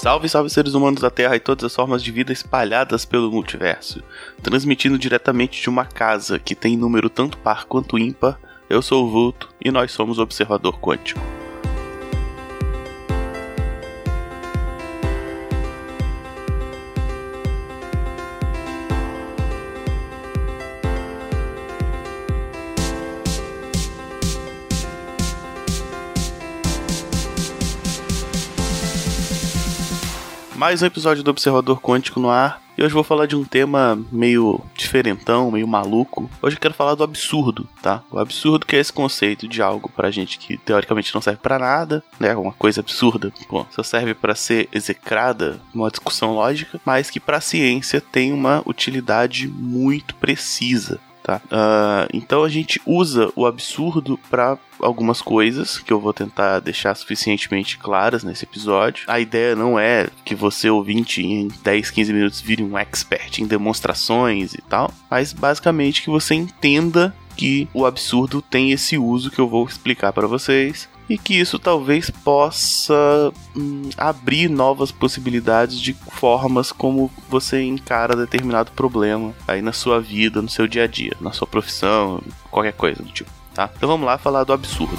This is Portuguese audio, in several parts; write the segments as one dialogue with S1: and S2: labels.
S1: Salve, salve seres humanos da Terra e todas as formas de vida espalhadas pelo multiverso. Transmitindo diretamente de uma casa que tem número tanto par quanto ímpar, eu sou o Vulto e nós somos o Observador Quântico. Mais um episódio do Observador Quântico no ar. E hoje vou falar de um tema meio diferentão, meio maluco. Hoje eu quero falar do absurdo, tá? O absurdo que é esse conceito de algo pra gente que teoricamente não serve para nada, né? Uma coisa absurda, bom, só serve para ser execrada, uma discussão lógica, mas que para a ciência tem uma utilidade muito precisa. Tá? Uh, então a gente usa o absurdo para algumas coisas que eu vou tentar deixar suficientemente claras nesse episódio. A ideia não é que você, ouvinte, em 10, 15 minutos vire um expert em demonstrações e tal, mas basicamente que você entenda que o absurdo tem esse uso que eu vou explicar para vocês e que isso talvez possa hum, abrir novas possibilidades de formas como você encara determinado problema aí na sua vida, no seu dia a dia, na sua profissão, qualquer coisa do tipo, tá? Então vamos lá falar do absurdo.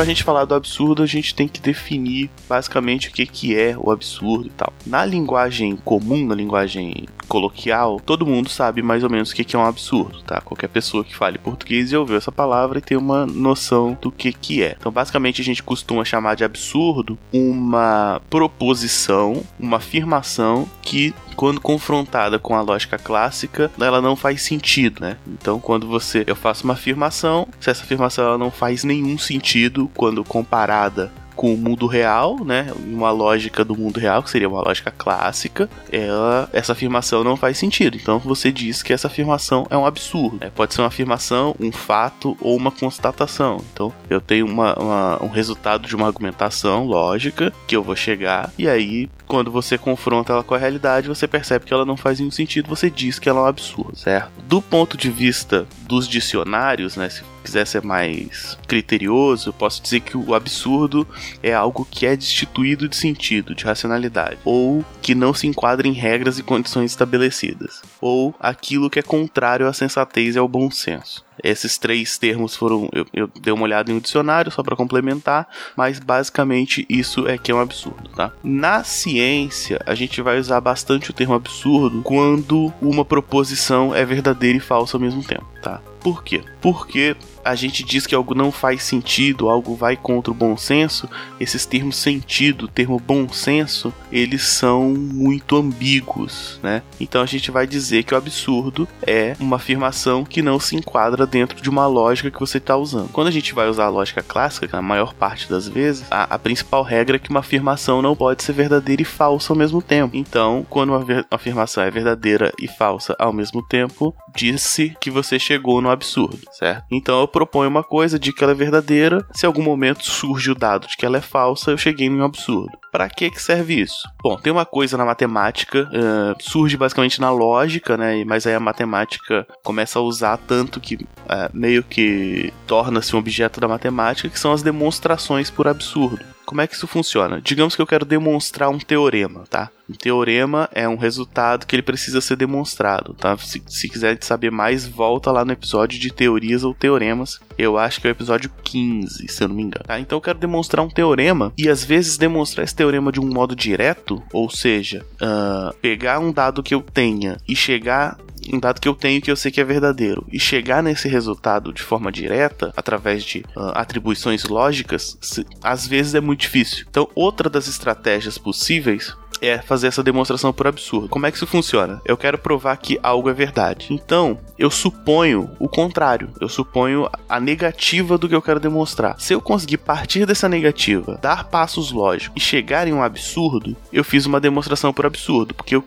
S1: Pra gente falar do absurdo, a gente tem que definir basicamente o que, que é o absurdo e tal. Na linguagem comum, na linguagem coloquial, todo mundo sabe mais ou menos o que, é um absurdo, tá? Qualquer pessoa que fale português e ouviu essa palavra e tem uma noção do que, que é. Então, basicamente, a gente costuma chamar de absurdo uma proposição, uma afirmação que quando confrontada com a lógica clássica, ela não faz sentido, né? Então, quando você eu faço uma afirmação, se essa afirmação ela não faz nenhum sentido quando comparada com o mundo real, né? Uma lógica do mundo real, que seria uma lógica clássica, ela, essa afirmação não faz sentido. Então você diz que essa afirmação é um absurdo. Né? Pode ser uma afirmação, um fato ou uma constatação. Então eu tenho uma, uma, um resultado de uma argumentação lógica que eu vou chegar, e aí quando você confronta ela com a realidade, você percebe que ela não faz nenhum sentido, você diz que ela é um absurdo, certo? Do ponto de vista dos dicionários, né? Se quiser ser mais criterioso, posso dizer que o absurdo é algo que é destituído de sentido, de racionalidade, ou que não se enquadra em regras e condições estabelecidas, ou aquilo que é contrário à sensatez e ao bom senso. Esses três termos foram. Eu, eu dei uma olhada em um dicionário só para complementar, mas basicamente isso é que é um absurdo, tá? Na ciência, a gente vai usar bastante o termo absurdo quando uma proposição é verdadeira e falsa ao mesmo tempo, tá? Por quê? Porque a gente diz que algo não faz sentido, algo vai contra o bom senso, esses termos sentido, termo bom senso, eles são muito ambíguos, né? Então a gente vai dizer que o absurdo é uma afirmação que não se enquadra dentro de uma lógica que você está usando. Quando a gente vai usar a lógica clássica, na maior parte das vezes, a, a, principal regra é que uma afirmação não pode ser verdadeira e falsa ao mesmo tempo. Então, quando uma, uma afirmação é verdadeira e falsa ao mesmo tempo, disse que você chegou no absurdo, certo? Então eu proponho uma coisa de que ela é verdadeira, se em algum momento surge o dado de que ela é falsa, eu cheguei um absurdo. Para que que serve isso? Bom, tem uma coisa na matemática, uh, surge basicamente na lógica, né? Mas aí a matemática começa a usar tanto que uh, meio que torna-se um objeto da matemática, que são as demonstrações por absurdo. Como é que isso funciona? Digamos que eu quero demonstrar um teorema, tá? Um teorema é um resultado que ele precisa ser demonstrado, tá? Se, se quiser saber mais, volta lá no episódio de teorias ou teoremas. Eu acho que é o episódio 15, se eu não me engano. Tá? Então eu quero demonstrar um teorema e às vezes demonstrar esse teorema de um modo direto, ou seja, uh, pegar um dado que eu tenha e chegar um dado que eu tenho que eu sei que é verdadeiro e chegar nesse resultado de forma direta através de uh, atribuições lógicas, se, às vezes é muito difícil. Então, outra das estratégias possíveis é fazer essa demonstração por absurdo. Como é que isso funciona? Eu quero provar que algo é verdade. Então, eu suponho o contrário. Eu suponho a negativa do que eu quero demonstrar. Se eu conseguir partir dessa negativa, dar passos lógicos e chegar em um absurdo, eu fiz uma demonstração por absurdo, porque eu,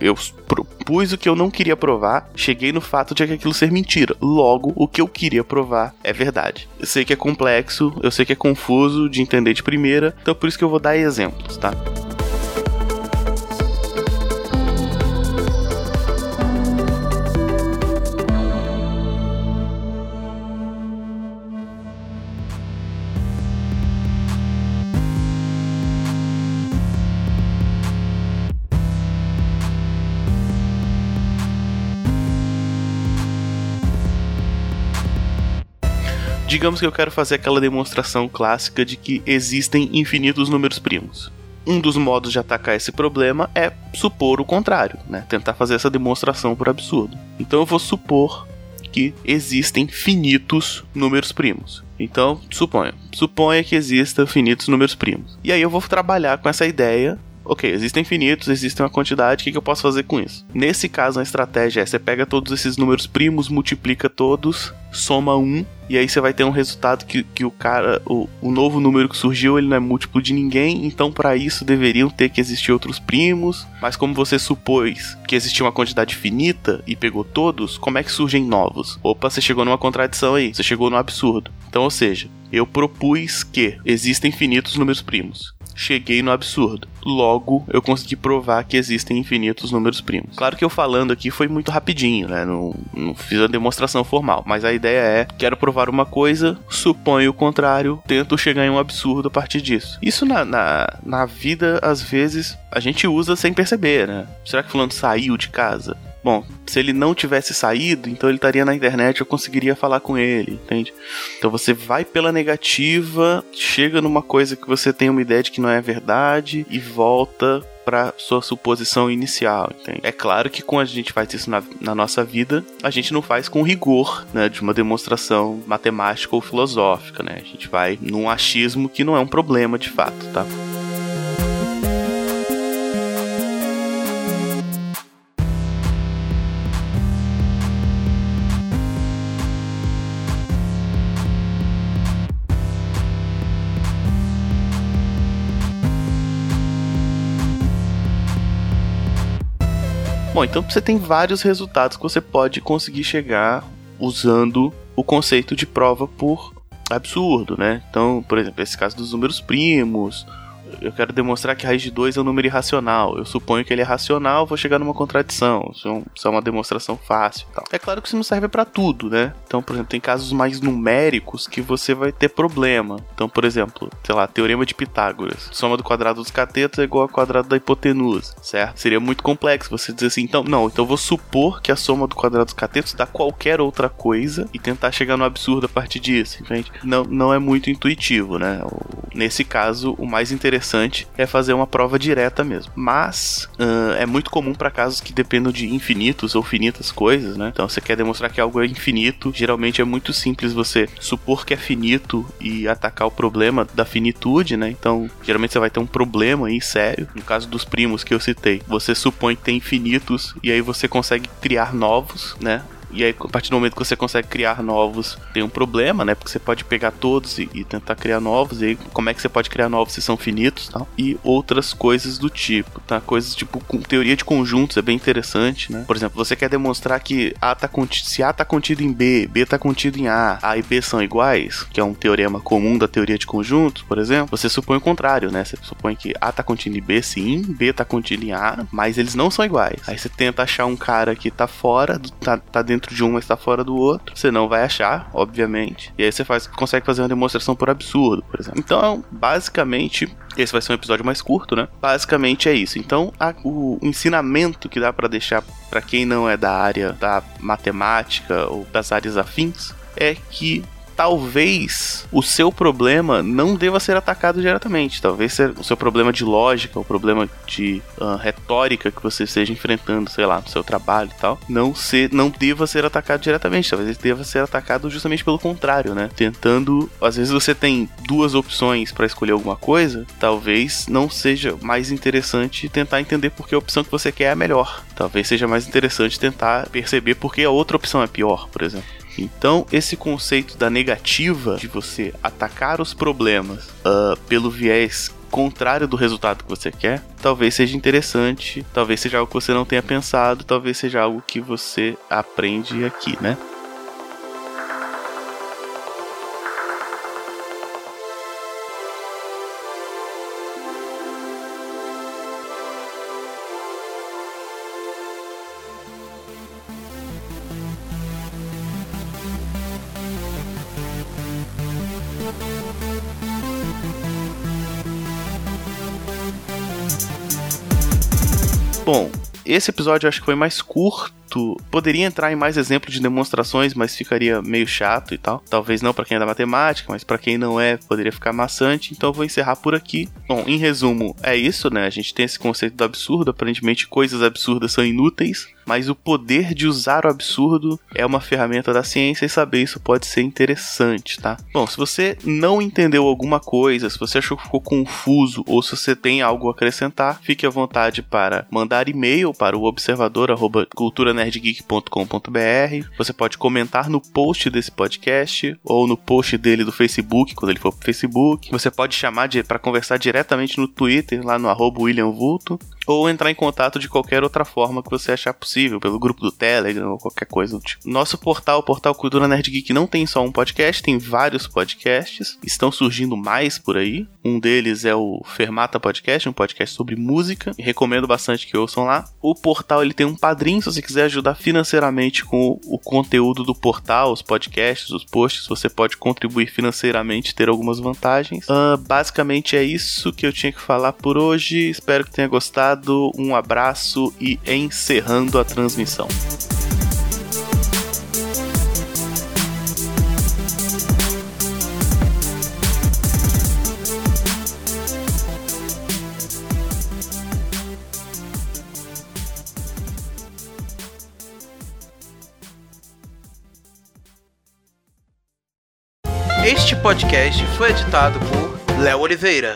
S1: eu propus o que eu não queria provar, cheguei no fato de aquilo ser mentira. Logo, o que eu queria provar é verdade. Eu sei que é complexo, eu sei que é confuso de entender de primeira, então por isso que eu vou dar exemplos, tá? Digamos que eu quero fazer aquela demonstração clássica de que existem infinitos números primos. Um dos modos de atacar esse problema é supor o contrário, né? Tentar fazer essa demonstração por absurdo. Então eu vou supor que existem finitos números primos. Então, suponha. Suponha que existam finitos números primos. E aí eu vou trabalhar com essa ideia ok, existem infinitos, existe uma quantidade, o que, que eu posso fazer com isso? Nesse caso, a estratégia é você pega todos esses números primos, multiplica todos, soma um, e aí você vai ter um resultado que, que o cara, o, o novo número que surgiu, ele não é múltiplo de ninguém, então para isso deveriam ter que existir outros primos, mas como você supôs que existia uma quantidade finita e pegou todos, como é que surgem novos? Opa, você chegou numa contradição aí, você chegou no absurdo. Então, ou seja, eu propus que existem infinitos números primos cheguei no absurdo. Logo, eu consegui provar que existem infinitos números primos. Claro que eu falando aqui foi muito rapidinho, né? Não, não fiz a demonstração formal, mas a ideia é: quero provar uma coisa, suponho o contrário, tento chegar em um absurdo a partir disso. Isso na, na, na vida, às vezes, a gente usa sem perceber, né? Será que fulano saiu de casa? Bom, se ele não tivesse saído, então ele estaria na internet, eu conseguiria falar com ele, entende? Então você vai pela negativa, chega numa coisa que você tem uma ideia de que não é verdade e volta para sua suposição inicial, entende? É claro que quando a gente faz isso na, na, nossa vida, a gente não faz com rigor, né, de uma demonstração matemática ou filosófica, né? A gente vai num achismo que não é um problema de fato, tá? Bom, então você tem vários resultados que você pode conseguir chegar usando o conceito de prova por absurdo, né? Então, por exemplo, esse caso dos números primos, eu quero demonstrar que raiz de 2 é um número irracional. Eu suponho que ele é racional, vou chegar numa contradição. Isso é, é uma demonstração fácil tal. É claro que isso não serve para tudo, né? Então, por exemplo, tem casos mais numéricos que você vai ter problema. Então, por exemplo, sei lá, teorema de Pitágoras. Soma do quadrado dos catetos é igual ao quadrado da hipotenusa, certo? Seria muito complexo você dizer assim, então, não, então eu vou supor que a soma do quadrado dos catetos dá qualquer outra coisa e tentar chegar no absurdo a partir disso, entende? Não, não é muito intuitivo, né? Nesse caso, o mais interessante interessante é fazer uma prova direta mesmo. Mas uh, é muito comum para casos que dependam de infinitos ou finitas coisas, né? Então você quer demonstrar que algo é infinito, geralmente é muito simples você supor que é finito e atacar o problema da finitude, né? Então geralmente você vai ter um problema aí sério. No caso dos primos que eu citei, você supõe que tem infinitos e aí você consegue criar novos, né? E aí, a partir do momento que você consegue criar novos, tem um problema, né? Porque você pode pegar todos e, e tentar criar novos. E aí, como é que você pode criar novos se são finitos? E outras coisas do tipo, tá? Coisas tipo com teoria de conjuntos é bem interessante, né? Por exemplo, você quer demonstrar que A tá contido, se A tá contido em B, B tá contido em A, A e B são iguais, que é um teorema comum da teoria de conjuntos, por exemplo, você supõe o contrário, né? Você supõe que A tá contido em B, sim, B tá contido em A, mas eles não são iguais. Aí você tenta achar um cara que tá fora, tá, tá dentro dentro de um, está fora do outro. Você não vai achar, obviamente. E aí você faz, consegue fazer uma demonstração por absurdo, por exemplo. Então, basicamente, esse vai ser um episódio mais curto, né? Basicamente é isso. Então, a, o ensinamento que dá para deixar para quem não é da área da matemática ou das áreas afins é que talvez o seu problema não deva ser atacado diretamente. Talvez o seu problema de lógica, o problema de uh, retórica que você esteja enfrentando, sei lá, no seu trabalho e tal, não, ser, não deva ser atacado diretamente. Talvez ele deva ser atacado justamente pelo contrário, né? Tentando. Às vezes você tem duas opções para escolher alguma coisa, talvez não seja mais interessante tentar entender por que a opção que você quer é a melhor. Talvez seja mais interessante tentar perceber por que a outra opção é pior, por exemplo. Então, esse conceito da negativa, de você atacar os problemas uh, pelo viés contrário do resultado que você quer, talvez seja interessante, talvez seja algo que você não tenha pensado, talvez seja algo que você aprende aqui, né? Bom, esse episódio eu acho que foi mais curto. Poderia entrar em mais exemplos de demonstrações, mas ficaria meio chato e tal. Talvez não para quem é da matemática, mas para quem não é, poderia ficar maçante. Então eu vou encerrar por aqui. Bom, em resumo, é isso, né? A gente tem esse conceito do absurdo. Aparentemente, coisas absurdas são inúteis mas o poder de usar o absurdo é uma ferramenta da ciência e saber isso pode ser interessante, tá? Bom, se você não entendeu alguma coisa, se você achou que ficou confuso ou se você tem algo a acrescentar, fique à vontade para mandar e-mail para o observador@culturanerdgeek.com.br. Você pode comentar no post desse podcast ou no post dele do Facebook, quando ele for pro Facebook. Você pode chamar para conversar diretamente no Twitter, lá no arroba William Vulto ou entrar em contato de qualquer outra forma que você achar possível, pelo grupo do Telegram ou qualquer coisa do tipo. Nosso portal, o portal Cultura Nerd Geek, não tem só um podcast, tem vários podcasts, estão surgindo mais por aí. Um deles é o Fermata Podcast, um podcast sobre música, recomendo bastante que ouçam lá. O portal ele tem um padrinho, se você quiser ajudar financeiramente com o conteúdo do portal, os podcasts, os posts, você pode contribuir financeiramente, ter algumas vantagens. Uh, basicamente é isso que eu tinha que falar por hoje. Espero que tenha gostado um abraço e encerrando a transmissão.
S2: Este podcast foi editado por Léo Oliveira.